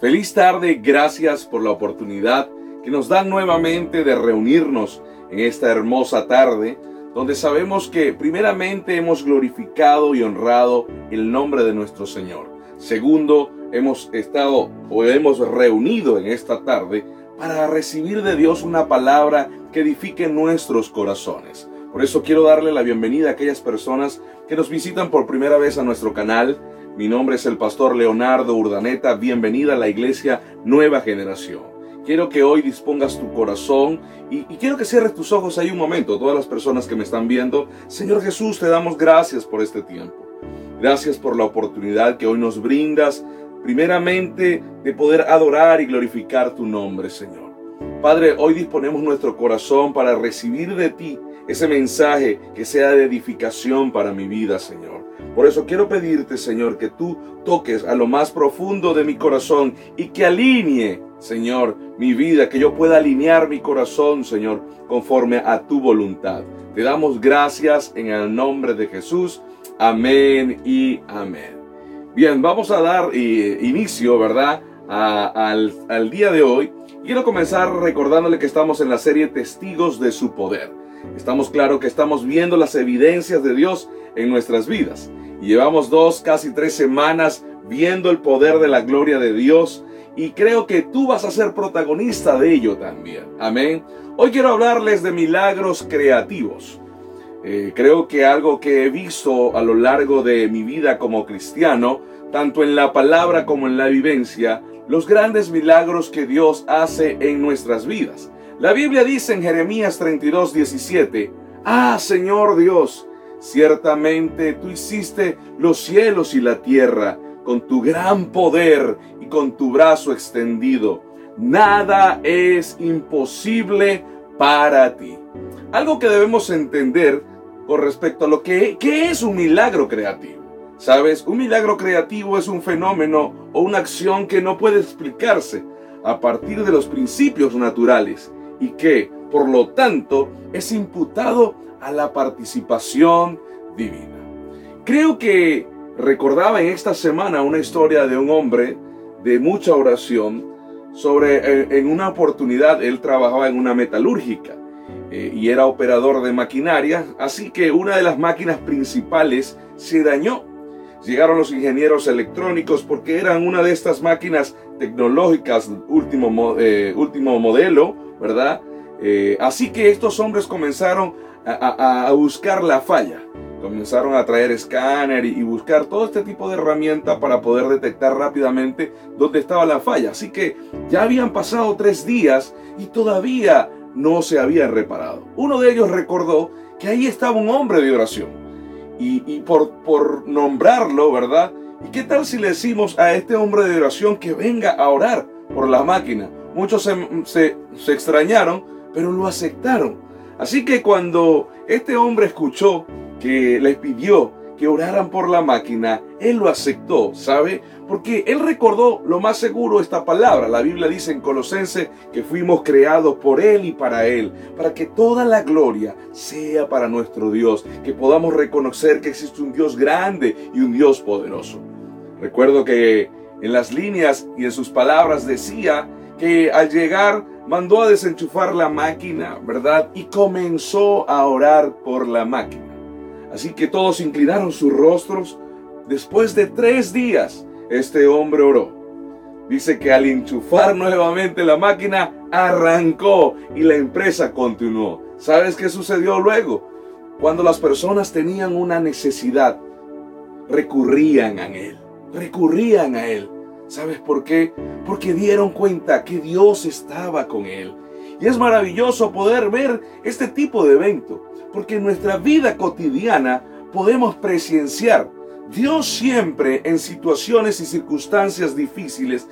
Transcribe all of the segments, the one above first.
Feliz tarde, gracias por la oportunidad que nos dan nuevamente de reunirnos en esta hermosa tarde, donde sabemos que primeramente hemos glorificado y honrado el nombre de nuestro Señor. Segundo, hemos estado o hemos reunido en esta tarde para recibir de Dios una palabra que edifique nuestros corazones. Por eso quiero darle la bienvenida a aquellas personas que nos visitan por primera vez a nuestro canal mi nombre es el pastor Leonardo Urdaneta. Bienvenida a la iglesia Nueva Generación. Quiero que hoy dispongas tu corazón y, quiero que cierres tus ojos ahí un momento. Todas las personas que me están viendo, Señor Jesús, te damos gracias por este tiempo. Gracias por la oportunidad que hoy nos brindas, primeramente de poder adorar y glorificar tu nombre, Señor. Padre, hoy disponemos nuestro corazón para recibir de ti ese mensaje que sea de edificación para mi vida, Señor. Por eso quiero pedirte, Señor, que tú toques a lo más profundo de mi corazón y que alinee, Señor, mi vida, que yo pueda alinear mi corazón, Señor, conforme a tu voluntad. Te damos gracias en el nombre de Jesús. Amén y amén. Bien, vamos a dar eh, inicio, ¿verdad? al, al día de hoy. Quiero comenzar recordándole que estamos en la serie Testigos de su Poder. Estamos claro que estamos viendo las evidencias de Dios en nuestras vidas. Y llevamos dos, casi tres semanas viendo el poder de la gloria de Dios y creo que tú vas a ser protagonista de ello también. Amén. Hoy quiero hablarles de milagros creativos. Eh, creo que algo que he visto a lo largo de mi vida como cristiano, tanto en la palabra como en la vivencia, los grandes milagros que Dios hace en nuestras vidas. La Biblia dice en Jeremías 32, 17, Ah, Señor Dios, Ciertamente tú hiciste los cielos y la tierra con tu gran poder y con tu brazo extendido. Nada es imposible para ti. Algo que debemos entender con respecto a lo que es un milagro creativo. Sabes, un milagro creativo es un fenómeno o una acción que no puede explicarse a partir de los principios naturales y que, por lo tanto, es imputado a la participación divina. Creo que recordaba en esta semana una historia de un hombre de mucha oración sobre, eh, en una oportunidad, él trabajaba en una metalúrgica eh, y era operador de maquinaria, así que una de las máquinas principales se dañó. Llegaron los ingenieros electrónicos porque eran una de estas máquinas tecnológicas último, eh, último modelo, ¿verdad? así que estos hombres comenzaron a, buscar la falla. Comenzaron a traer escáner y, buscar todo este tipo de herramienta para poder detectar rápidamente dónde estaba la falla. Así que ya habían pasado tres días y todavía no se había reparado. Uno de ellos recordó que ahí estaba un hombre de oración. Y, por, nombrarlo, ¿verdad? ¿Y qué tal si le decimos a este hombre de oración que venga a orar por la máquina? Muchos se, se extrañaron, pero lo aceptaron. Así que cuando este hombre escuchó que les pidió que oraran por la máquina, él lo aceptó, ¿sabe? Porque él recordó lo más seguro esta palabra. La Biblia dice en Colosense que fuimos creados por él y para él, para que toda la gloria sea para nuestro Dios, que podamos reconocer que existe un Dios grande y un Dios poderoso. Recuerdo que en las líneas y en sus palabras decía que al llegar mandó a desenchufar la máquina, ¿verdad? Y comenzó a orar por la máquina. Así que todos inclinaron sus rostros. Después de tres días, este hombre oró. Dice que al enchufar nuevamente la máquina, arrancó y la empresa continuó. ¿Sabes qué sucedió luego? Cuando las personas tenían una necesidad, recurrían a Él. Recurrían a Él. ¿Sabes por qué? Porque dieron cuenta que Dios estaba con él. Y es maravilloso poder ver este tipo de evento, porque en nuestra vida cotidiana podemos presenciar Dios siempre en situaciones y circunstancias difíciles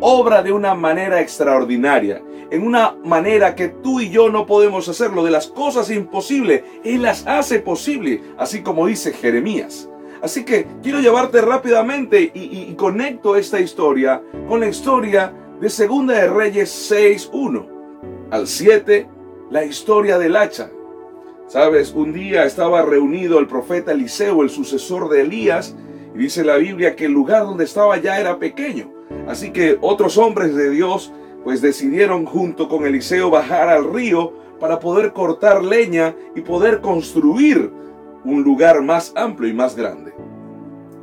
obra de una manera extraordinaria, en una manera que tú y yo no podemos hacerlo. De las cosas imposibles, Él las hace posible, así como dice Jeremías. Así que quiero llevarte rápidamente y, conecto esta historia con la historia de Segunda de Reyes 6.1. Al 7, la historia del hacha. Sabes, un día estaba reunido el profeta Eliseo, el sucesor de Elías, y dice la Biblia que el lugar donde estaba ya era pequeño. Así que otros hombres de Dios pues decidieron junto con Eliseo bajar al río para poder cortar leña y poder construir un lugar más amplio y más grande.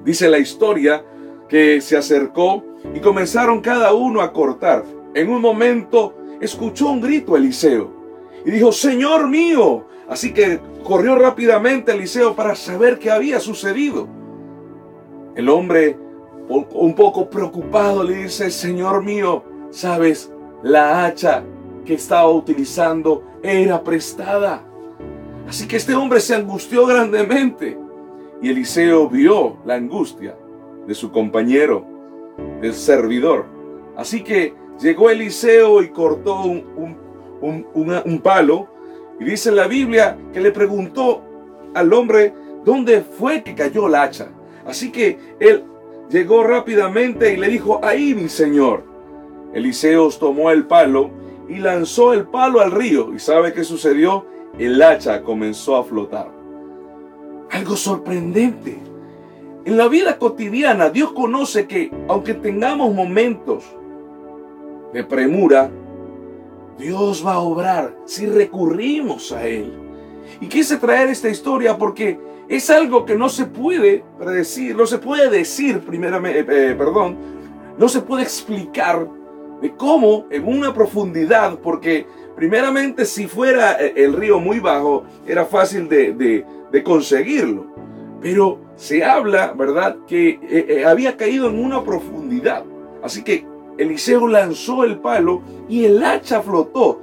Dice la historia que se acercó y comenzaron cada uno a cortar. En un momento escuchó un grito Eliseo y dijo, Señor mío. Así que corrió rápidamente Eliseo para saber qué había sucedido. El hombre, un poco preocupado, le dice, Señor mío, sabes, la hacha que estaba utilizando era prestada. Así que este hombre se angustió grandemente. Y Eliseo vio la angustia de su compañero, del servidor. Así que llegó Eliseo y cortó un, un, palo. Y dice la Biblia que le preguntó al hombre dónde fue que cayó la hacha. Así que él llegó rápidamente y le dijo, ahí mi señor. Eliseo tomó el palo y lanzó el palo al río. ¿Y sabe qué sucedió? El hacha comenzó a flotar. Algo sorprendente. En la vida cotidiana, Dios conoce que aunque tengamos momentos de premura, Dios va a obrar si recurrimos a Él. Y quise traer esta historia porque es algo que no se puede predecir, no se puede decir primeramente, eh, eh, perdón, no se puede explicar de cómo en una profundidad, porque primeramente si fuera eh, el río muy bajo, era fácil de, conseguirlo. Pero se habla, ¿verdad?, que había caído en una profundidad. Así que Eliseo lanzó el palo y el hacha flotó.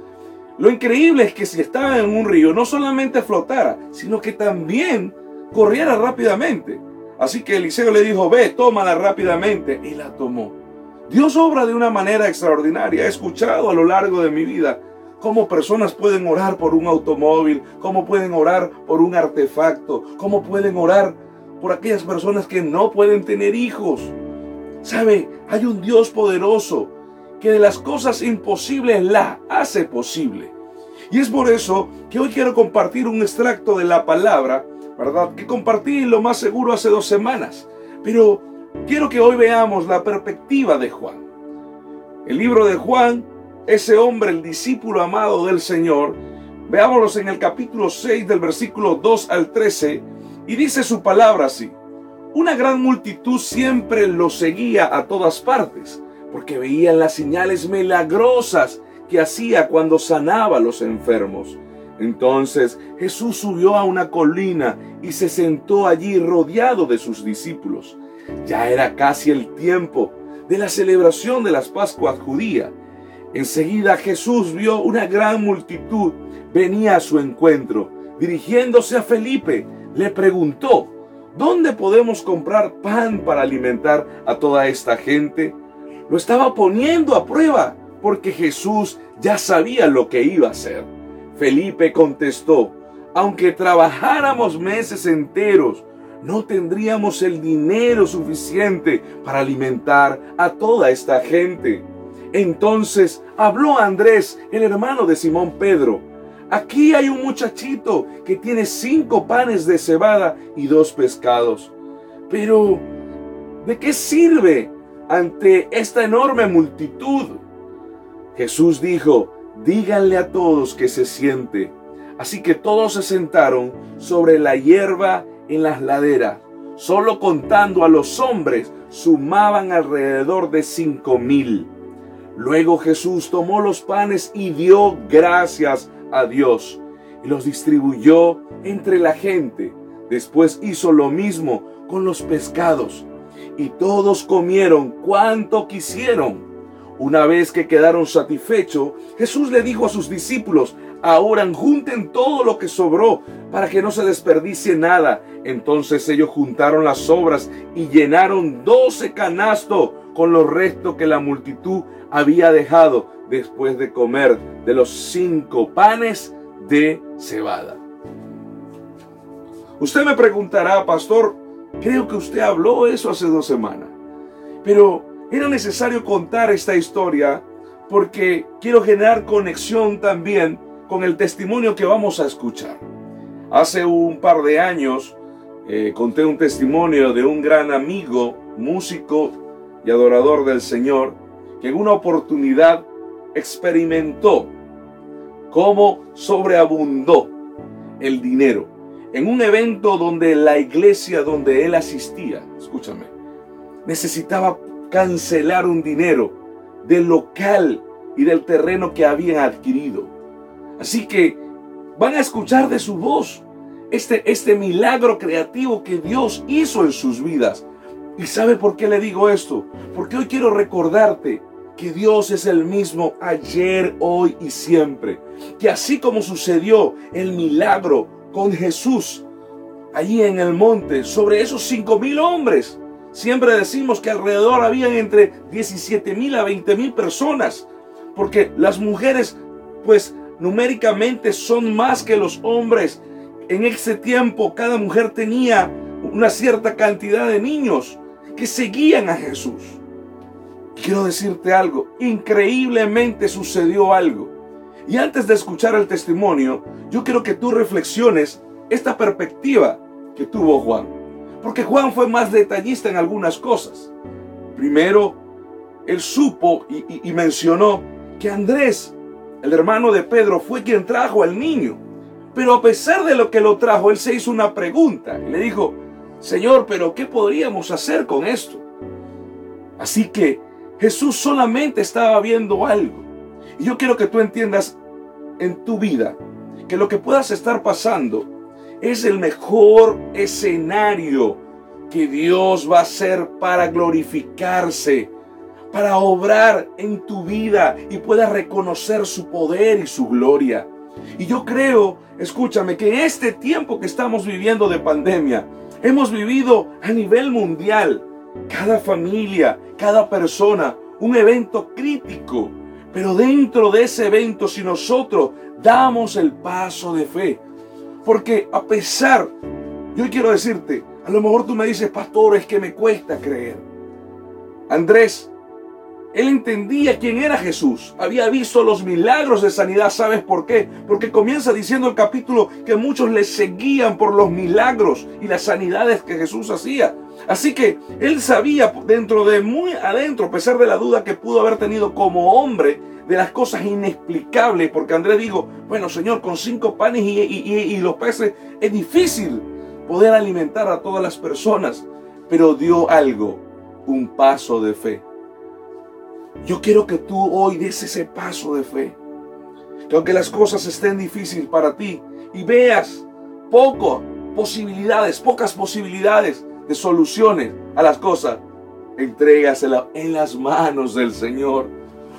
Lo increíble es que si estaba en un río, no solamente flotara, sino que también corriera rápidamente. Así que Eliseo le dijo, ve, tómala rápidamente. Y la tomó. Dios obra de una manera extraordinaria. He escuchado a lo largo de mi vida cómo personas pueden orar por un automóvil, cómo pueden orar por un artefacto, cómo pueden orar por aquellas personas que no pueden tener hijos. ¿Sabe? Hay un Dios poderoso que de las cosas imposibles la hace posible. Y es por eso que hoy quiero compartir un extracto de la palabra, ¿verdad? Que compartí lo más seguro hace dos semanas. Pero quiero que hoy veamos la perspectiva de Juan. El libro de Juan, ese hombre, el discípulo amado del Señor, veámoslos en el capítulo 6 del versículo 2 al 13, y dice su palabra así. Una gran multitud siempre lo seguía a todas partes, porque veían las señales milagrosas que hacía cuando sanaba a los enfermos. Entonces Jesús subió a una colina y se sentó allí rodeado de sus discípulos. Ya era casi el tiempo de la celebración de las Pascuas judía. Enseguida Jesús vio una gran multitud venía a su encuentro. Dirigiéndose a Felipe, le preguntó, ¿Dónde podemos comprar pan para alimentar a toda esta gente? Lo estaba poniendo a prueba porque Jesús ya sabía lo que iba a hacer. Felipe contestó, aunque trabajáramos meses enteros, no tendríamos el dinero suficiente para alimentar a toda esta gente. Entonces habló Andrés, el hermano de Simón Pedro, Aquí hay un muchachito que tiene cinco panes de cebada y dos pescados. Pero, ¿de qué sirve ante esta enorme multitud? Jesús dijo, díganle a todos que se siente. Así que todos se sentaron sobre la hierba en las laderas. Solo contando a los hombres sumaban alrededor de cinco mil. Luego Jesús tomó los panes y dio gracias a Dios y los distribuyó entre la gente. Después hizo lo mismo con los pescados y todos comieron cuanto quisieron. Una vez que quedaron satisfechos, Jesús le dijo a sus discípulos, ahora junten todo lo que sobró para que no se desperdicie nada. Entonces ellos juntaron las sobras y llenaron doce canastos con los restos que la multitud había dejado después de comer de los cinco panes de cebada. Usted me preguntará, pastor, creo que usted habló eso hace dos semanas, pero era necesario contar esta historia porque quiero generar conexión también con el testimonio que vamos a escuchar. Hace un par de años eh, conté un testimonio de un gran amigo, músico y adorador del Señor que en una oportunidad experimentó cómo sobreabundó el dinero en un evento donde la iglesia donde él asistía, escúchame, necesitaba cancelar un dinero del local y del terreno que habían adquirido. Así que van a escuchar de su voz este, este milagro creativo que Dios hizo en sus vidas. ¿Y sabe por qué le digo esto? Porque hoy quiero recordarte que Dios es el mismo ayer, hoy y siempre. Que así como sucedió el milagro con Jesús allí en el monte sobre esos cinco mil hombres, siempre decimos que alrededor habían entre 17 mil a 20 mil personas, porque las mujeres pues numéricamente son más que los hombres. En ese tiempo cada mujer tenía una cierta cantidad de niños que seguían a Jesús. Quiero decirte algo, increíblemente sucedió algo. Y antes de escuchar el testimonio, yo quiero que tú reflexiones esta perspectiva que tuvo Juan. Porque Juan fue más detallista en algunas cosas. Primero, él supo y, mencionó que Andrés, el hermano de Pedro, fue quien trajo al niño. Pero a pesar de lo que lo trajo, él se hizo una pregunta y le dijo, Señor, pero ¿qué podríamos hacer con esto? Así que Jesús solamente estaba viendo algo. Y yo quiero que tú entiendas en tu vida que lo que puedas estar pasando es el mejor escenario que Dios va a hacer para glorificarse, para obrar en tu vida y puedas reconocer su poder y su gloria. Y yo creo, escúchame, que este tiempo que estamos viviendo de pandemia, hemos vivido a nivel mundial, cada familia, cada persona, un evento crítico. Pero dentro de ese evento, si nosotros damos el paso de fe, porque a pesar, yo quiero decirte, a lo mejor tú me dices, pastor, es que me cuesta creer. Andrés, él entendía quién era Jesús. Había visto los milagros de sanidad. ¿Sabes por qué? Porque comienza diciendo el capítulo que muchos le seguían por los milagros y las sanidades que Jesús hacía. Así que él sabía dentro de muy adentro, a pesar de la duda que pudo haber tenido como hombre, de las cosas inexplicables. Porque Andrés dijo, bueno Señor, con cinco panes y, y los peces es difícil poder alimentar a todas las personas. Pero dio algo, un paso de fe yo quiero que tú hoy des ese paso de fe. Que aunque las cosas estén difíciles para ti y veas poco posibilidades, pocas posibilidades de soluciones a las cosas, entrégasela en las manos del Señor.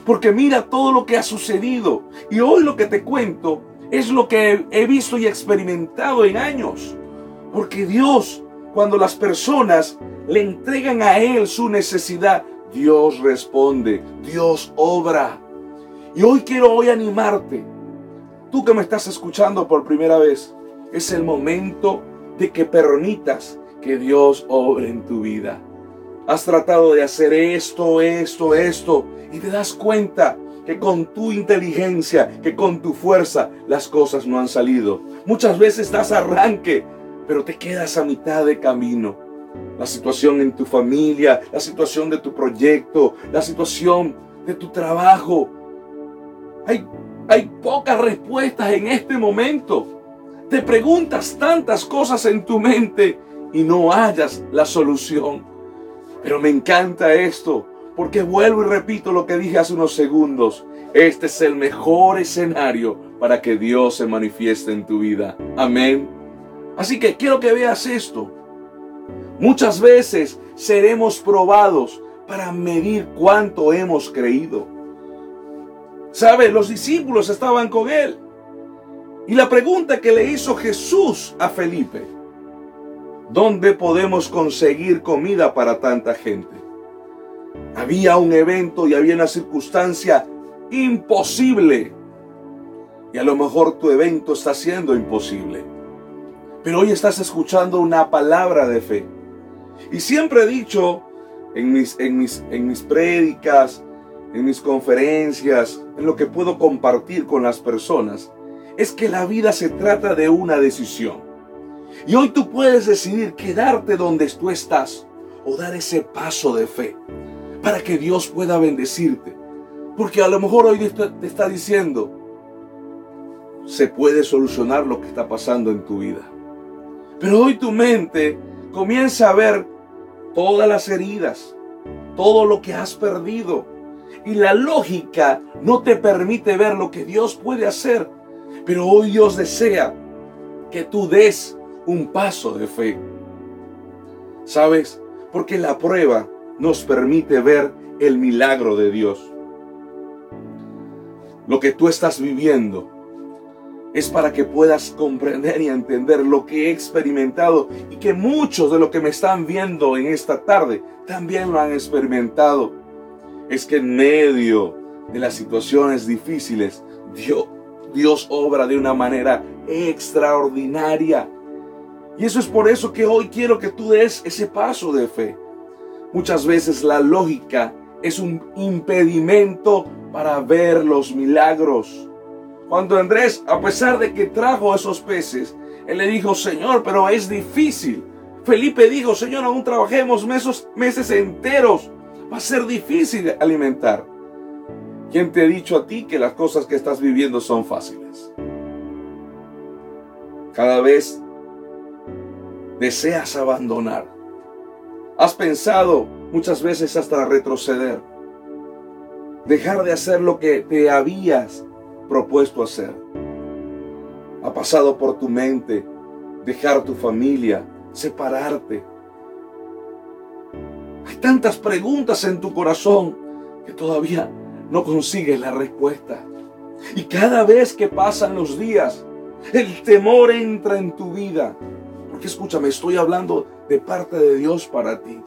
Porque mira todo lo que ha sucedido. Y hoy lo que te cuento es lo que he visto y experimentado en años. Porque Dios, cuando las personas le entregan a Él su necesidad, Dios responde, Dios obra. Y hoy quiero hoy animarte. Tú que me estás escuchando por primera vez, es el momento de que permitas que Dios obre en tu vida. Has tratado de hacer esto, esto, esto, y te das cuenta que con tu inteligencia, que con tu fuerza, las cosas no han salido. Muchas veces das arranque, pero te quedas a mitad de camino la situación en tu familia, la situación de tu proyecto, la situación de tu trabajo. Hay, pocas respuestas en este momento. Te preguntas tantas cosas en tu mente y no hallas la solución. Pero me encanta esto, porque vuelvo y repito lo que dije hace unos segundos. Este es el mejor escenario para que Dios se manifieste en tu vida. Amén. Así que quiero que veas esto. Muchas veces seremos probados para medir cuánto hemos creído. ¿Sabe? Los discípulos estaban con él. Y la pregunta que le hizo Jesús a Felipe, ¿dónde podemos conseguir comida para tanta gente? Había un evento y había una circunstancia imposible. Y a lo mejor tu evento está siendo imposible. Pero hoy estás escuchando una palabra de fe. Y siempre he dicho en mis, en mis, en mis prédicas, en mis conferencias, en lo que puedo compartir con las personas, es que la vida se trata de una decisión. Y hoy tú puedes decidir quedarte donde tú estás o dar ese paso de fe. para que Dios pueda bendecirte. Porque a lo mejor hoy te está diciendo, se puede solucionar lo que está pasando en tu vida. Pero hoy tu mente comienza a ver todas las heridas, todo lo que has perdido. Y la lógica no te permite ver lo que Dios puede hacer. Pero hoy Dios desea que tú des un paso de fe. ¿Sabes? Porque la prueba nos permite ver el milagro de Dios. Lo que tú estás viviendo es para que puedas comprender y entender lo que he experimentado y que muchos de los que me están viendo en esta tarde también lo han experimentado. Es que en medio de las situaciones difíciles, Dios, obra de una manera extraordinaria. Y eso es por eso que hoy quiero que tú des ese paso de fe. Muchas veces la lógica es un impedimento para ver los milagros. Cuando Andrés, a pesar de que trajo esos peces, él le dijo, Señor, pero es difícil. Felipe dijo, Señor, aún trabajemos meses, meses enteros. Va a ser difícil alimentar. ¿Quién te ha dicho a ti que las cosas que estás viviendo son fáciles? Cada vez deseas abandonar. Has pensado muchas veces hasta retroceder. Dejar de hacer lo que te habías propuesto hacer? ¿Ha pasado por tu mente dejar tu familia, separarte? Hay tantas preguntas en tu corazón que todavía no consigues la respuesta. Y cada vez que pasan los días, el temor entra en tu vida. Porque escúchame, estoy hablando de parte de Dios para ti.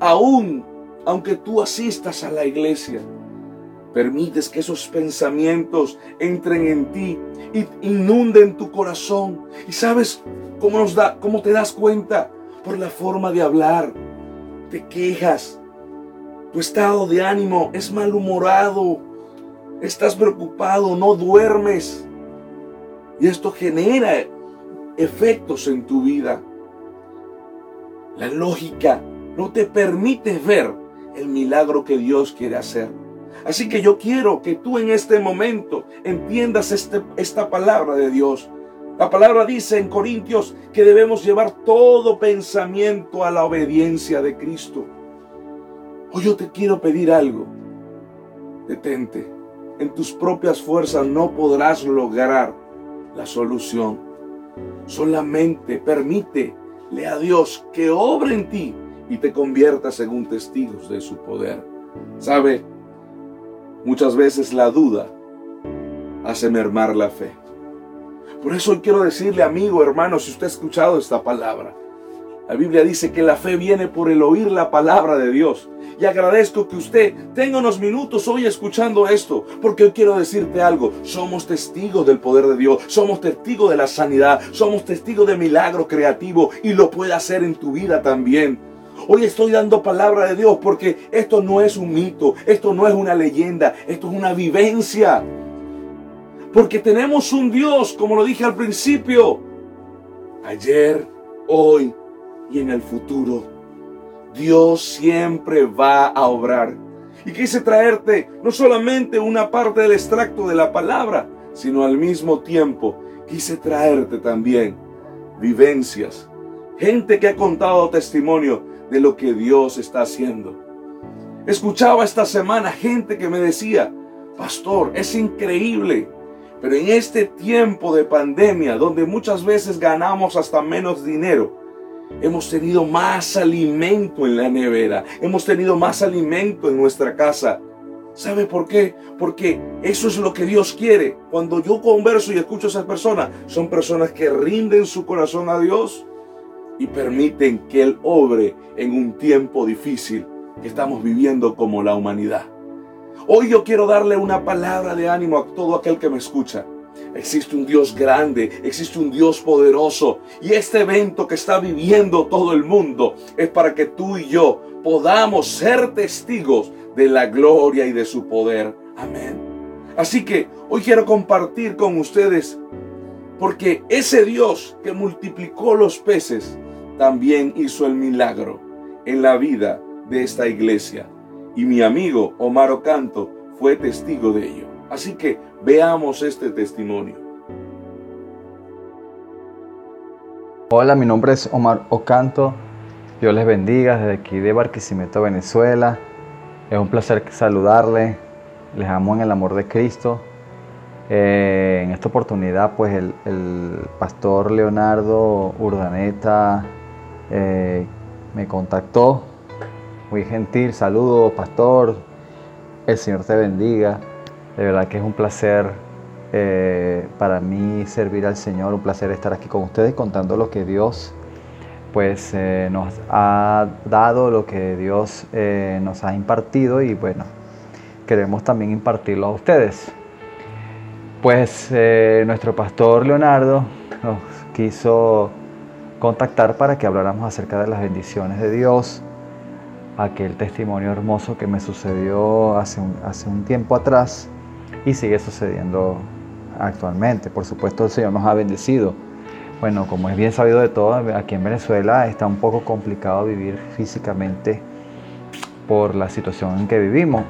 Aún aunque tú asistas a la iglesia, Permites que esos pensamientos entren en ti y inunden tu corazón. ¿Y sabes cómo, nos da, cómo te das cuenta? Por la forma de hablar. Te quejas. Tu estado de ánimo es malhumorado. Estás preocupado, no duermes. Y esto genera efectos en tu vida. La lógica no te permite ver el milagro que Dios quiere hacer. Así que yo quiero que tú en este momento entiendas este, esta palabra de Dios. La palabra dice en Corintios que debemos llevar todo pensamiento a la obediencia de Cristo. Hoy yo te quiero pedir algo. Detente. En tus propias fuerzas no podrás lograr la solución. Solamente permítele a Dios que obre en ti y te convierta según testigos de su poder. ¿Sabe? Muchas veces la duda hace mermar la fe. Por eso hoy quiero decirle, amigo, hermano, si usted ha escuchado esta palabra, la Biblia dice que la fe viene por el oír la palabra de Dios. Y agradezco que usted tenga unos minutos hoy escuchando esto, porque hoy quiero decirte algo. Somos testigos del poder de Dios, somos testigos de la sanidad, somos testigos de milagro creativo y lo puede hacer en tu vida también. Hoy estoy dando palabra de Dios porque esto no es un mito, esto no es una leyenda, esto es una vivencia. Porque tenemos un Dios, como lo dije al principio, ayer, hoy y en el futuro. Dios siempre va a obrar. Y quise traerte no solamente una parte del extracto de la palabra, sino al mismo tiempo quise traerte también vivencias. Gente que ha contado testimonio de lo que Dios está haciendo. Escuchaba esta semana gente que me decía, pastor, es increíble, pero en este tiempo de pandemia, donde muchas veces ganamos hasta menos dinero, hemos tenido más alimento en la nevera, hemos tenido más alimento en nuestra casa. ¿Sabe por qué? Porque eso es lo que Dios quiere. Cuando yo converso y escucho a esas personas, son personas que rinden su corazón a Dios y permiten que Él obre en un tiempo difícil que estamos viviendo como la humanidad. Hoy yo quiero darle una palabra de ánimo a todo aquel que me escucha. Existe un Dios grande, existe un Dios poderoso y este evento que está viviendo todo el mundo es para que tú y yo podamos ser testigos de la gloria y de su poder. Amén. Así que hoy quiero compartir con ustedes porque ese Dios que multiplicó los peces también hizo el milagro en la vida de esta iglesia. y mi amigo Omar Ocanto fue testigo de ello. Así que veamos este testimonio. Hola, mi nombre es Omar Ocanto. Dios les bendiga desde aquí de Barquisimeto, Venezuela. Es un placer saludarles. Les amo en el amor de Cristo. Eh, en esta oportunidad, pues el, pastor Leonardo Urdaneta eh, me contactó. Muy gentil, saludo, pastor. El Señor te bendiga. De verdad que es un placer eh, para mí servir al Señor, un placer estar aquí con ustedes contando lo que Dios pues nos ha dado, lo que Dios nos ha impartido y bueno, queremos también impartirlo a ustedes. Pues eh, nuestro pastor Leonardo nos quiso contactar para que habláramos acerca de las bendiciones de Dios, aquel testimonio hermoso que me sucedió hace un, hace un tiempo atrás y sigue sucediendo actualmente. Por supuesto, el Señor nos ha bendecido. Bueno, como es bien sabido de todo, aquí en Venezuela está un poco complicado vivir físicamente por la situación en que vivimos,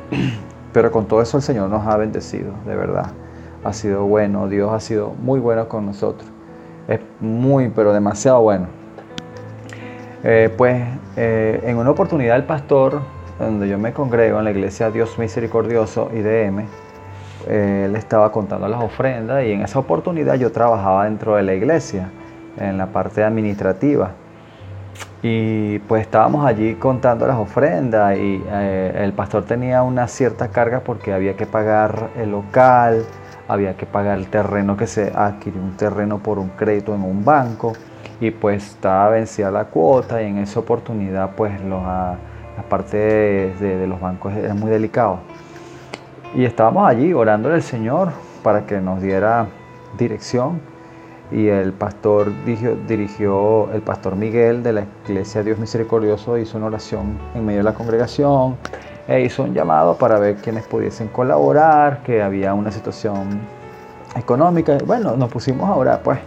pero con todo eso el Señor nos ha bendecido, de verdad ha sido bueno, Dios ha sido muy bueno con nosotros. Es muy, pero demasiado bueno. Eh, pues eh, en una oportunidad el pastor, donde yo me congrego en la iglesia Dios Misericordioso IDM, eh, él estaba contando las ofrendas y en esa oportunidad yo trabajaba dentro de la iglesia, en la parte administrativa. Y pues estábamos allí contando las ofrendas y el pastor tenía una cierta carga porque había que pagar el local, había que pagar el terreno que se adquirió un terreno por un crédito en un banco y pues estaba vencida la cuota y en esa oportunidad pues los, la parte de, los bancos era muy delicado. Y estábamos allí orando al Señor para que nos diera dirección y el pastor dirigió, el pastor Miguel de la iglesia Dios Misericordioso hizo una oración en medio de la congregación e hizo un llamado para ver quiénes pudiesen colaborar, que había una situación económica. Bueno, nos pusimos a orar, pues,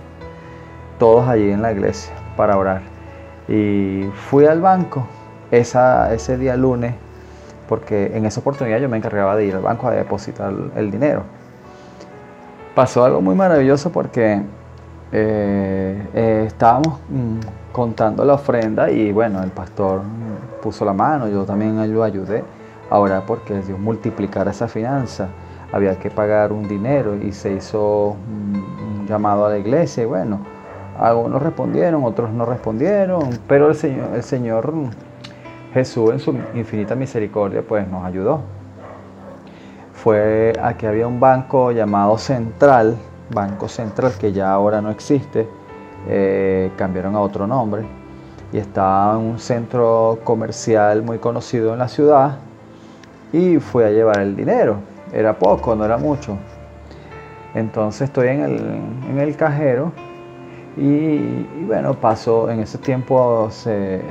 todos allí en la iglesia para orar. Y fui al banco ese día lunes, porque en esa oportunidad yo me encargaba de ir al banco a depositar el dinero. Pasó algo muy maravilloso porque eh, eh, estábamos mm, contando la ofrenda y bueno, el pastor puso la mano, yo también lo ayudé Ahora porque Dios multiplicara esa finanza, había que pagar un dinero y se hizo un, llamado a la iglesia y bueno, algunos respondieron, otros no respondieron, pero el Señor, el Señor Jesús en su infinita misericordia pues nos ayudó. Fue aquí había un banco llamado Central, Banco Central que ya ahora no existe, eh, cambiaron a otro nombre y estaba un centro comercial muy conocido en la ciudad y fui a llevar el dinero. Era poco, no era mucho. Entonces estoy en el, cajero y, bueno, pasó, en ese tiempo se,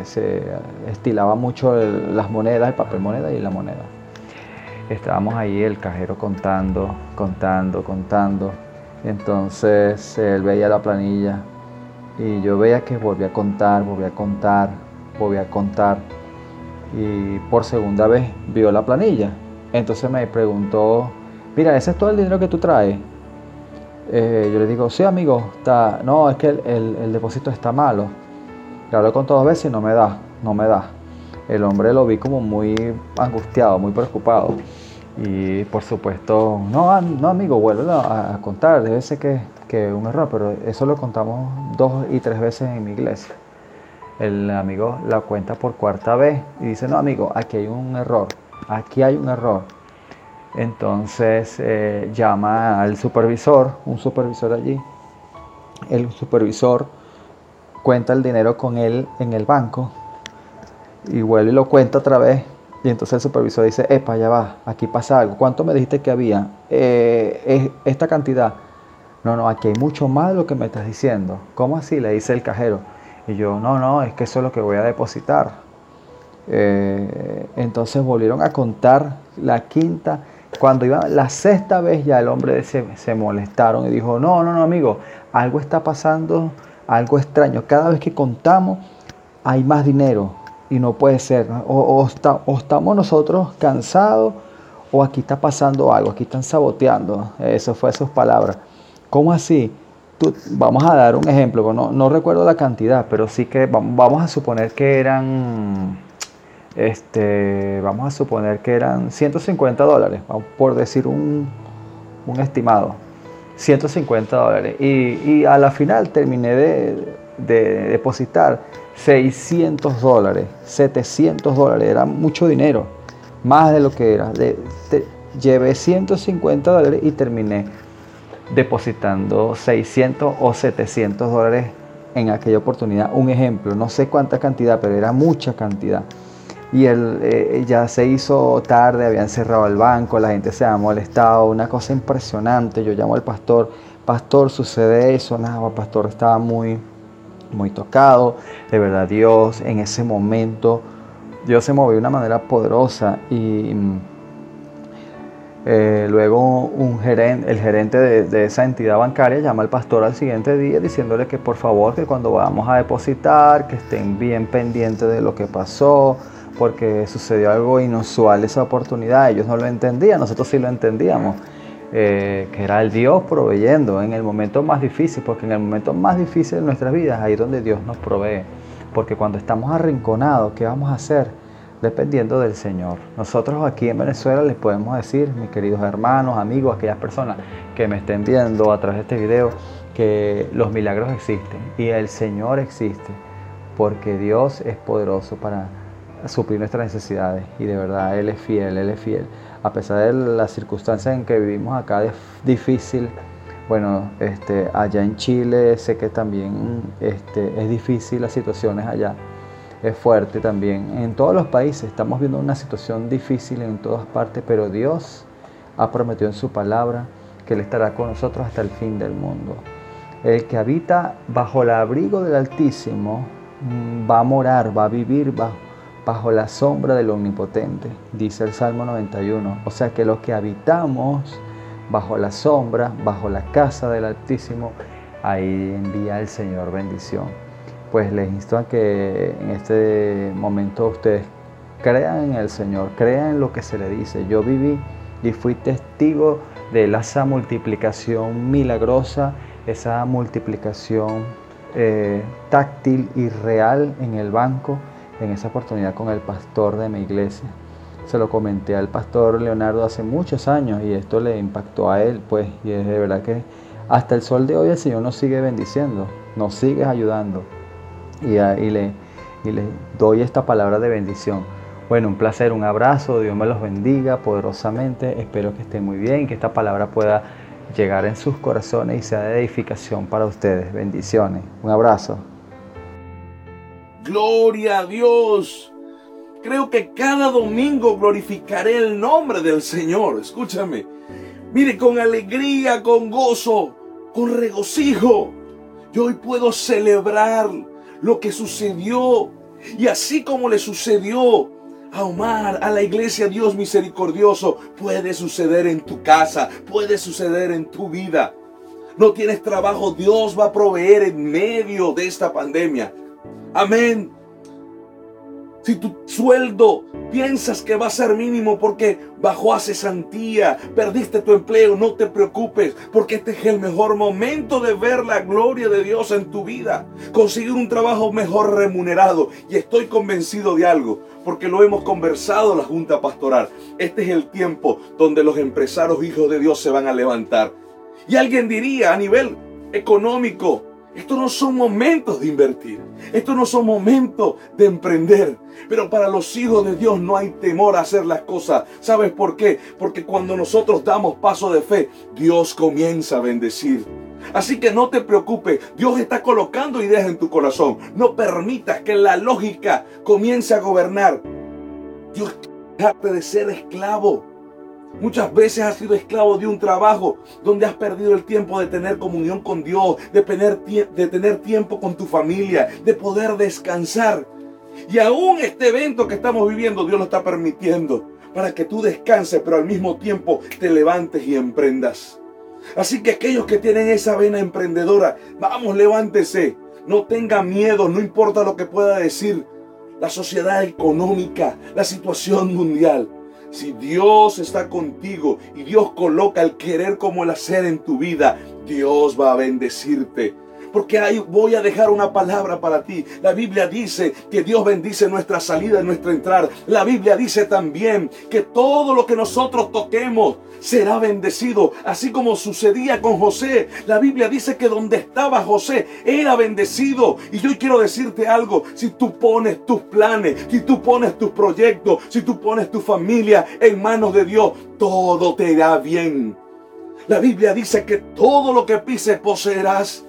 estilaba mucho las monedas, el papel moneda y la moneda. Estábamos ahí el cajero contando, contando, contando. Entonces él veía la planilla y yo veía que volvía a contar, volvía a contar, volvía a contar y por segunda vez vio la planilla. Entonces me preguntó, mira, ¿ese es todo el dinero que tú traes? Eh, yo le digo, sí, amigo, está, no, es que el, depósito está malo. Le hablo con todas veces y no me da, no me da. El hombre lo vi como muy angustiado, muy preocupado. Y por supuesto, no, no amigo, vuelve a, contar. Debe ser que, que un error, pero eso lo contamos dos y tres veces en mi iglesia el amigo la cuenta por cuarta vez y dice, no amigo, aquí hay un error, aquí hay un error. Entonces eh, llama al supervisor, un supervisor allí. El supervisor cuenta el dinero con él en el banco y vuelve y lo cuenta otra vez. Y entonces el supervisor dice, epa, ya va, aquí pasa algo. ¿Cuánto me dijiste que había? Eh, esta cantidad. No, no, aquí hay mucho más de lo que me estás diciendo. ¿Cómo así? Le dice el cajero. Y yo, no, no, es que eso es lo que voy a depositar. Eh, entonces volvieron a contar la quinta. Cuando iba la sexta vez ya el hombre se, se molestaron y dijo, no, no, no, amigo, algo está pasando, algo extraño. Cada vez que contamos hay más dinero. y no puede ser. O, estamos nosotros cansados o aquí está pasando algo, aquí están saboteando. Eso fue sus palabras. ¿Cómo así? Vamos a dar un ejemplo, no, recuerdo la cantidad, pero sí que vamos a suponer que eran, este, vamos a suponer que eran 150 dólares, por decir un, estimado, 150 dólares. Y, a la final terminé de, de depositar 600 dólares, 700 dólares, era mucho dinero, más de lo que era. Llevé 150 dólares y terminé depositando 600 o 700 dólares en aquella oportunidad. Un ejemplo, no sé cuánta cantidad, pero era mucha cantidad. Y él eh, ya se hizo tarde, habían cerrado el banco, la gente se había molestado, una cosa impresionante. Yo llamo al pastor, pastor, sucede eso, nada, pastor estaba muy, muy tocado. De verdad, Dios en ese momento, Dios se movió de una manera poderosa y eh, luego un gerente, el gerente de, esa entidad bancaria llama al pastor al siguiente día diciéndole que por favor que cuando vamos a depositar que estén bien pendientes de lo que pasó porque sucedió algo inusual esa oportunidad. Ellos no lo entendían, nosotros sí lo entendíamos. Eh, que era el Dios proveyendo en el momento más difícil, porque en el momento más difícil de nuestras vidas ahí es donde Dios nos provee. Porque cuando estamos arrinconados, ¿qué vamos a hacer? Dependiendo del Señor. Nosotros aquí en Venezuela les podemos decir, mis queridos hermanos, amigos, aquellas personas que me estén viendo a través de este video, que los milagros existen y el Señor existe, porque Dios es poderoso para suplir nuestras necesidades y de verdad Él es fiel, Él es fiel. A pesar de las circunstancias en que vivimos acá es difícil, bueno, este, allá en Chile sé que también este, es difícil las situaciones allá es fuerte también. En todos los países estamos viendo una situación difícil en todas partes, pero Dios ha prometido en su palabra que Él estará con nosotros hasta el fin del mundo. El que habita bajo el abrigo del Altísimo mm, va a morar, va a vivir bajo, bajo la sombra del Omnipotente, dice el Salmo 91. O sea que los que habitamos bajo la sombra, bajo la casa del Altísimo, ahí envía el Señor bendición pues les insto a que en este momento ustedes crean en el Señor, crean en lo que se le dice. Yo viví y fui testigo de esa multiplicación milagrosa, esa multiplicación eh, táctil y real en el banco, en esa oportunidad con el pastor de mi iglesia. Se lo comenté al pastor Leonardo hace muchos años y esto le impactó a él, pues, y es de verdad que hasta el sol de hoy el Señor nos sigue bendiciendo, nos sigue ayudando y, le, le doy esta palabra de bendición. Bueno, un placer, un abrazo, Dios me los bendiga poderosamente, espero que estén muy bien, que esta palabra pueda llegar en sus corazones y sea de edificación para ustedes. Bendiciones, un abrazo. Gloria a Dios. Creo que cada domingo glorificaré el nombre del Señor. Escúchame. Mire, con alegría, con gozo, con regocijo. Yo hoy puedo celebrar lo que sucedió. Y así como le sucedió a Omar, a la iglesia Dios misericordioso, puede suceder en tu casa, puede suceder en tu vida. No tienes trabajo, Dios va a proveer en medio de esta pandemia. Amén. Si tu sueldo piensas que va a ser mínimo porque bajó a cesantía, perdiste tu empleo, no te preocupes, porque este es el mejor momento de ver la gloria de Dios en tu vida. Conseguir un trabajo mejor remunerado. Y estoy convencido de algo, porque lo hemos conversado en la Junta Pastoral. Este es el tiempo donde los empresarios hijos de Dios se van a levantar. Y alguien diría a nivel económico, estos no son momentos de invertir. Estos no son momentos de emprender. Pero para los hijos de Dios no hay temor a hacer las cosas. ¿Sabes por qué? Porque cuando nosotros damos paso de fe, Dios comienza a bendecir. Así que no te preocupes, Dios está colocando ideas en tu corazón. No permitas que la lógica comience a gobernar. Dios de ser esclavo. Muchas veces has sido esclavo de un trabajo donde has perdido el tiempo de tener comunión con Dios, de tener, de tener tiempo con tu familia, de poder descansar. Y aún este evento que estamos viviendo, Dios lo está permitiendo para que tú descanses, pero al mismo tiempo te levantes y emprendas. Así que aquellos que tienen esa vena emprendedora, vamos, levántese. No tenga miedo, no importa lo que pueda decir. la sociedad económica, la situación mundial. Si Dios está contigo y Dios coloca el querer como el hacer en tu vida, Dios va a bendecirte porque ahí voy a dejar una palabra para ti. La Biblia dice que Dios bendice nuestra salida y nuestra entrada. La Biblia dice también que todo lo que nosotros toquemos será bendecido, así como sucedía con José. La Biblia dice que donde estaba José era bendecido. Y yo quiero decirte algo, si tú pones tus planes, si tú pones tus proyectos, si tú pones tu familia en manos de Dios, todo te irá bien. La Biblia dice que todo lo que pises poseerás.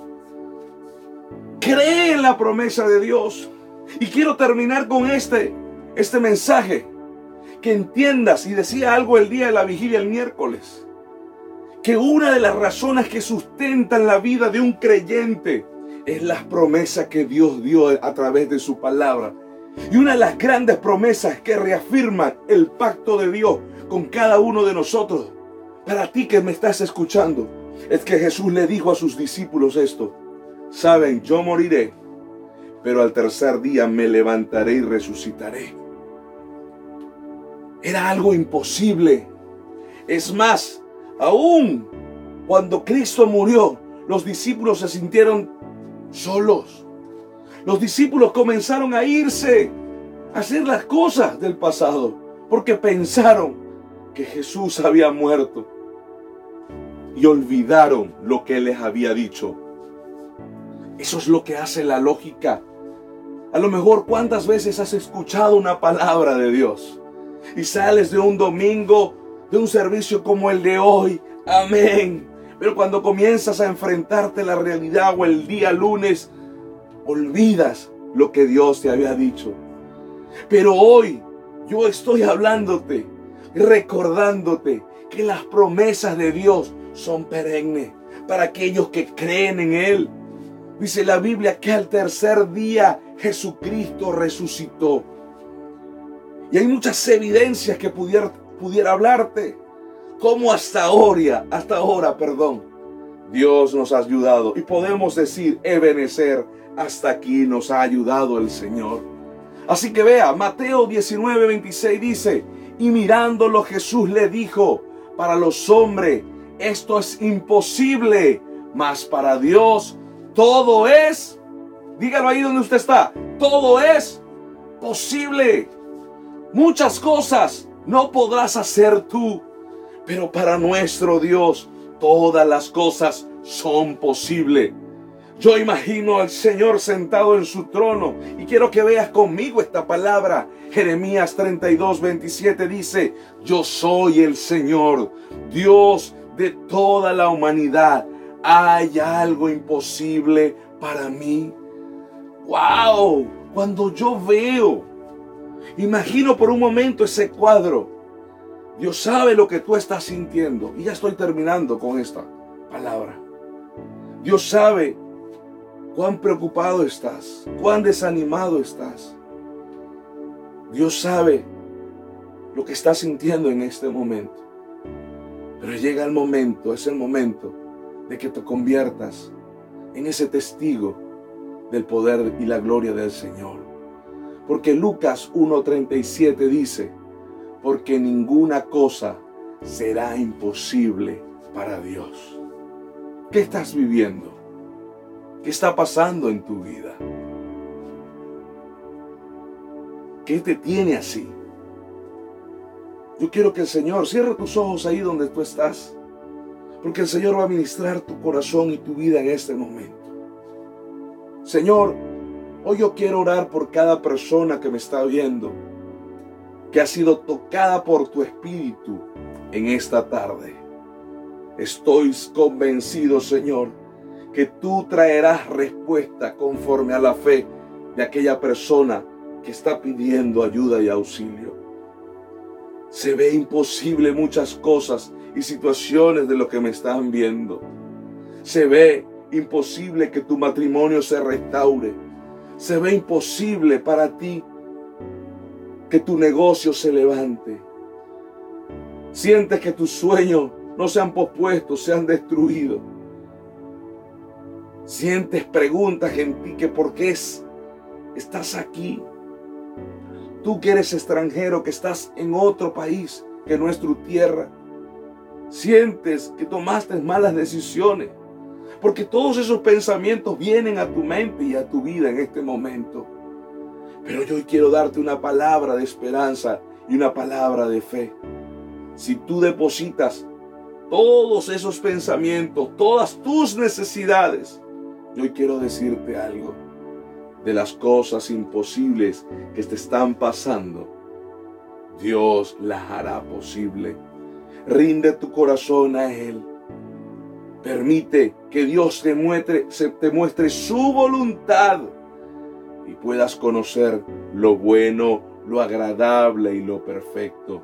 Cree en la promesa de Dios. Y quiero terminar con este, este mensaje. Que entiendas, y decía algo el día de la vigilia el miércoles, que una de las razones que sustentan la vida de un creyente es las promesas que Dios dio a través de su palabra. Y una de las grandes promesas que reafirman el pacto de Dios con cada uno de nosotros, para ti que me estás escuchando, es que Jesús le dijo a sus discípulos esto saben, yo moriré, pero al tercer día me levantaré y resucitaré. Era algo imposible. Es más, aún cuando Cristo murió, los discípulos se sintieron solos. Los discípulos comenzaron a irse, a hacer las cosas del pasado, porque pensaron que Jesús había muerto y olvidaron lo que les había dicho eso es lo que hace la lógica. A lo mejor cuántas veces has escuchado una palabra de Dios y sales de un domingo, de un servicio como el de hoy. Amén. Pero cuando comienzas a enfrentarte a la realidad o el día lunes, olvidas lo que Dios te había dicho. Pero hoy yo estoy hablándote, recordándote que las promesas de Dios son perennes para aquellos que creen en Él. Dice la Biblia que al tercer día Jesucristo resucitó. Y hay muchas evidencias que pudiera, pudiera hablarte. Como hasta ahora, hasta ahora, perdón, Dios nos ha ayudado. Y podemos decir, Ebenecer, hasta aquí nos ha ayudado el Señor. Así que vea, Mateo 19, 26 dice, y mirándolo Jesús le dijo, para los hombres esto es imposible, mas para Dios todo es, dígalo ahí donde usted está, todo es posible. Muchas cosas no podrás hacer tú, pero para nuestro Dios todas las cosas son posibles. Yo imagino al Señor sentado en su trono y quiero que veas conmigo esta palabra. Jeremías 32, 27 dice, yo soy el Señor, Dios de toda la humanidad hay algo imposible para mí. ¡Wow! Cuando yo veo, imagino por un momento ese cuadro. Dios sabe lo que tú estás sintiendo. Y ya estoy terminando con esta palabra. Dios sabe cuán preocupado estás, cuán desanimado estás. Dios sabe lo que estás sintiendo en este momento. Pero llega el momento, es el momento de que te conviertas en ese testigo del poder y la gloria del Señor. Porque Lucas 1.37 dice, porque ninguna cosa será imposible para Dios. ¿Qué estás viviendo? ¿Qué está pasando en tu vida? ¿Qué te tiene así? Yo quiero que el Señor cierre tus ojos ahí donde tú estás. Porque el Señor va a ministrar tu corazón y tu vida en este momento. Señor, hoy yo quiero orar por cada persona que me está viendo, que ha sido tocada por tu espíritu en esta tarde. Estoy convencido, Señor, que tú traerás respuesta conforme a la fe de aquella persona que está pidiendo ayuda y auxilio. Se ve imposible muchas cosas y situaciones de lo que me están viendo. Se ve imposible que tu matrimonio se restaure. Se ve imposible para ti que tu negocio se levante. Sientes que tus sueños no se han pospuesto, se han destruido. Sientes preguntas en ti que por qué es, estás aquí. Tú que eres extranjero, que estás en otro país que no es tu tierra. Sientes que tomaste malas decisiones. Porque todos esos pensamientos vienen a tu mente y a tu vida en este momento. Pero yo hoy quiero darte una palabra de esperanza y una palabra de fe. Si tú depositas todos esos pensamientos, todas tus necesidades, yo hoy quiero decirte algo de las cosas imposibles que te están pasando. Dios las hará posible. Rinde tu corazón a Él. Permite que Dios te muestre, su voluntad y puedas conocer lo bueno, lo agradable y lo perfecto.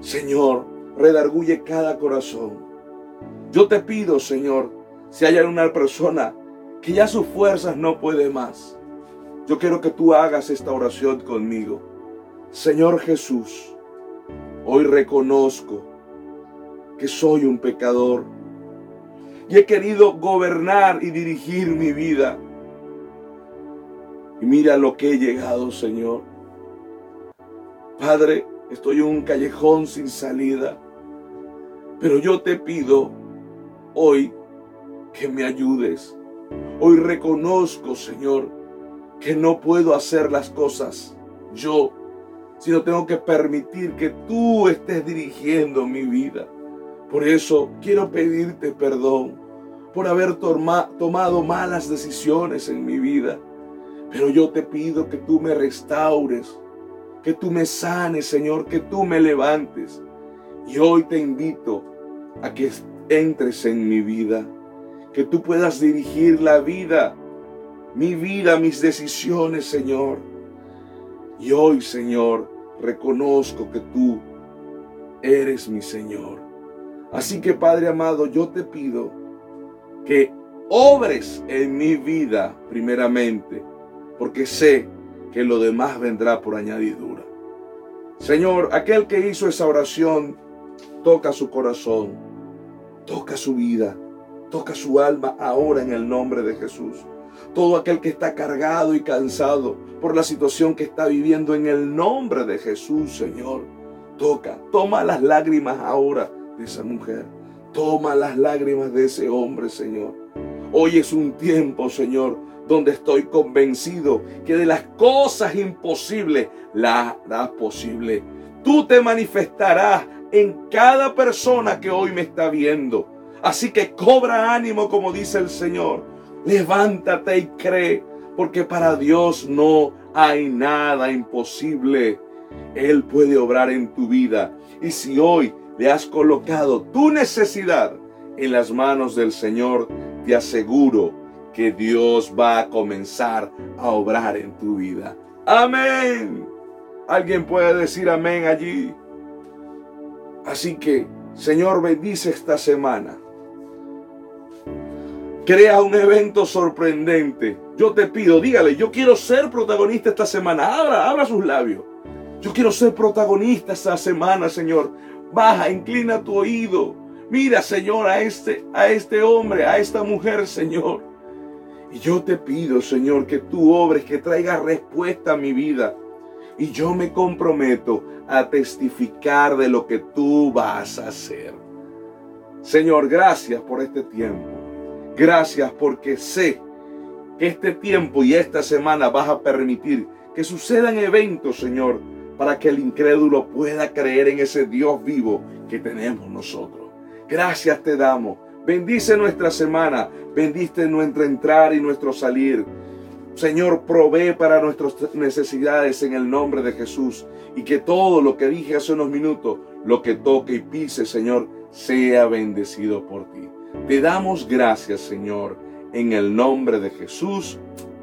Señor, redarguye cada corazón. Yo te pido, Señor, si hay una persona que ya sus fuerzas no puede más, yo quiero que tú hagas esta oración conmigo. Señor Jesús, hoy reconozco que soy un pecador y he querido gobernar y dirigir mi vida. Y mira lo que he llegado, Señor. Padre, estoy en un callejón sin salida, pero yo te pido hoy que me ayudes. Hoy reconozco, Señor, que no puedo hacer las cosas yo, sino tengo que permitir que tú estés dirigiendo mi vida. Por eso quiero pedirte perdón por haber tomado malas decisiones en mi vida. Pero yo te pido que tú me restaures, que tú me sanes, Señor, que tú me levantes. Y hoy te invito a que entres en mi vida, que tú puedas dirigir la vida, mi vida, mis decisiones, Señor. Y hoy, Señor, reconozco que tú eres mi Señor. Así que, Padre amado, yo te pido que obres en mi vida primeramente, porque sé que lo demás vendrá por añadidura. Señor, aquel que hizo esa oración, toca su corazón, toca su vida, toca su alma ahora en el nombre de Jesús. Todo aquel que está cargado y cansado por la situación que está viviendo en el nombre de Jesús, Señor, toca, toma las lágrimas ahora esa mujer. Toma las lágrimas de ese hombre, Señor. Hoy es un tiempo, Señor, donde estoy convencido que de las cosas imposibles las harás posible. Tú te manifestarás en cada persona que hoy me está viendo. Así que cobra ánimo, como dice el Señor. Levántate y cree, porque para Dios no hay nada imposible. Él puede obrar en tu vida. Y si hoy le has colocado tu necesidad en las manos del Señor, te aseguro que Dios va a comenzar a obrar en tu vida. Amén. Alguien puede decir amén allí. Así que, Señor, bendice esta semana. Crea un evento sorprendente. Yo te pido, dígale, yo quiero ser protagonista esta semana. Abra, abra sus labios. Yo quiero ser protagonista esta semana, Señor. Baja, inclina tu oído. Mira, Señor, a este, a este hombre, a esta mujer, Señor. Y yo te pido, Señor, que tú obres, que traigas respuesta a mi vida. Y yo me comprometo a testificar de lo que tú vas a hacer. Señor, gracias por este tiempo. Gracias porque sé que este tiempo y esta semana vas a permitir que sucedan eventos, Señor, para que el incrédulo pueda creer en ese Dios vivo que tenemos nosotros. Gracias te damos. Bendice nuestra semana, bendice nuestro entrar y nuestro salir. Señor, provee para nuestras necesidades en el nombre de Jesús y que todo lo que dije hace unos minutos, lo que toque y pise, Señor, sea bendecido por ti. Te damos gracias, Señor, en el nombre de Jesús.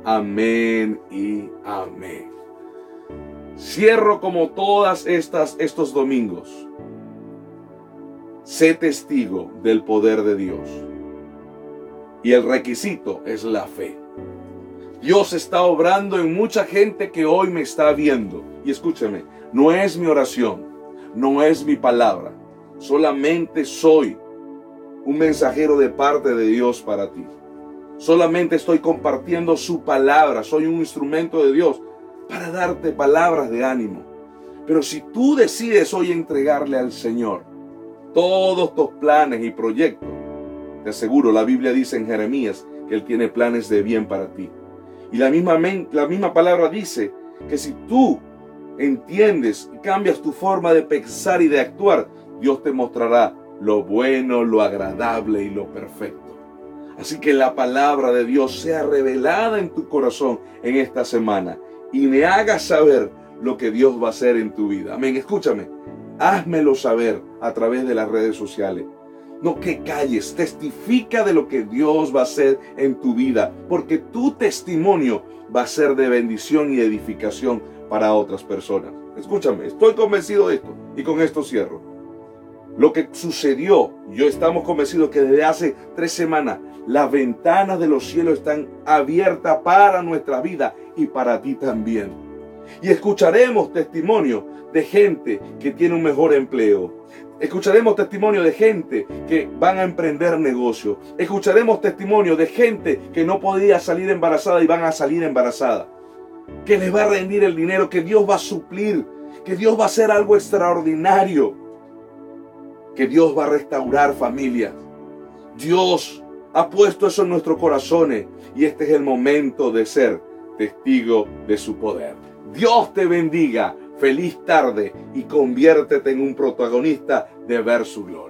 Amén y amén. Cierro como todas estas estos domingos. Sé testigo del poder de Dios. Y el requisito es la fe. Dios está obrando en mucha gente que hoy me está viendo. Y escúcheme, no es mi oración, no es mi palabra. Solamente soy un mensajero de parte de Dios para ti. Solamente estoy compartiendo su palabra. Soy un instrumento de Dios para darte palabras de ánimo. Pero si tú decides hoy entregarle al Señor todos tus planes y proyectos, te aseguro, la Biblia dice en Jeremías que Él tiene planes de bien para ti. Y la misma, la misma palabra dice que si tú entiendes y cambias tu forma de pensar y de actuar, Dios te mostrará lo bueno, lo agradable y lo perfecto. Así que la palabra de Dios sea revelada en tu corazón en esta semana y me haga saber lo que Dios va a hacer en tu vida. Amén, escúchame, házmelo saber a través de las redes sociales. No que calles, testifica de lo que Dios va a hacer en tu vida, porque tu testimonio va a ser de bendición y edificación para otras personas. Escúchame, estoy convencido de esto y con esto cierro. Lo que sucedió, yo estamos convencidos que desde hace tres semanas las ventanas de los cielos están abiertas para nuestra vida y para ti también. Y escucharemos testimonio de gente que tiene un mejor empleo. Escucharemos testimonio de gente que van a emprender negocio. Escucharemos testimonio de gente que no podía salir embarazada y van a salir embarazada que les va a rendir el dinero, que Dios va a suplir, que Dios va a hacer algo extraordinario, que Dios va a restaurar familias. Dios ha puesto eso en nuestros corazones y este es el momento de ser testigo de su poder. Dios te bendiga, feliz tarde y conviértete en un protagonista de ver su gloria.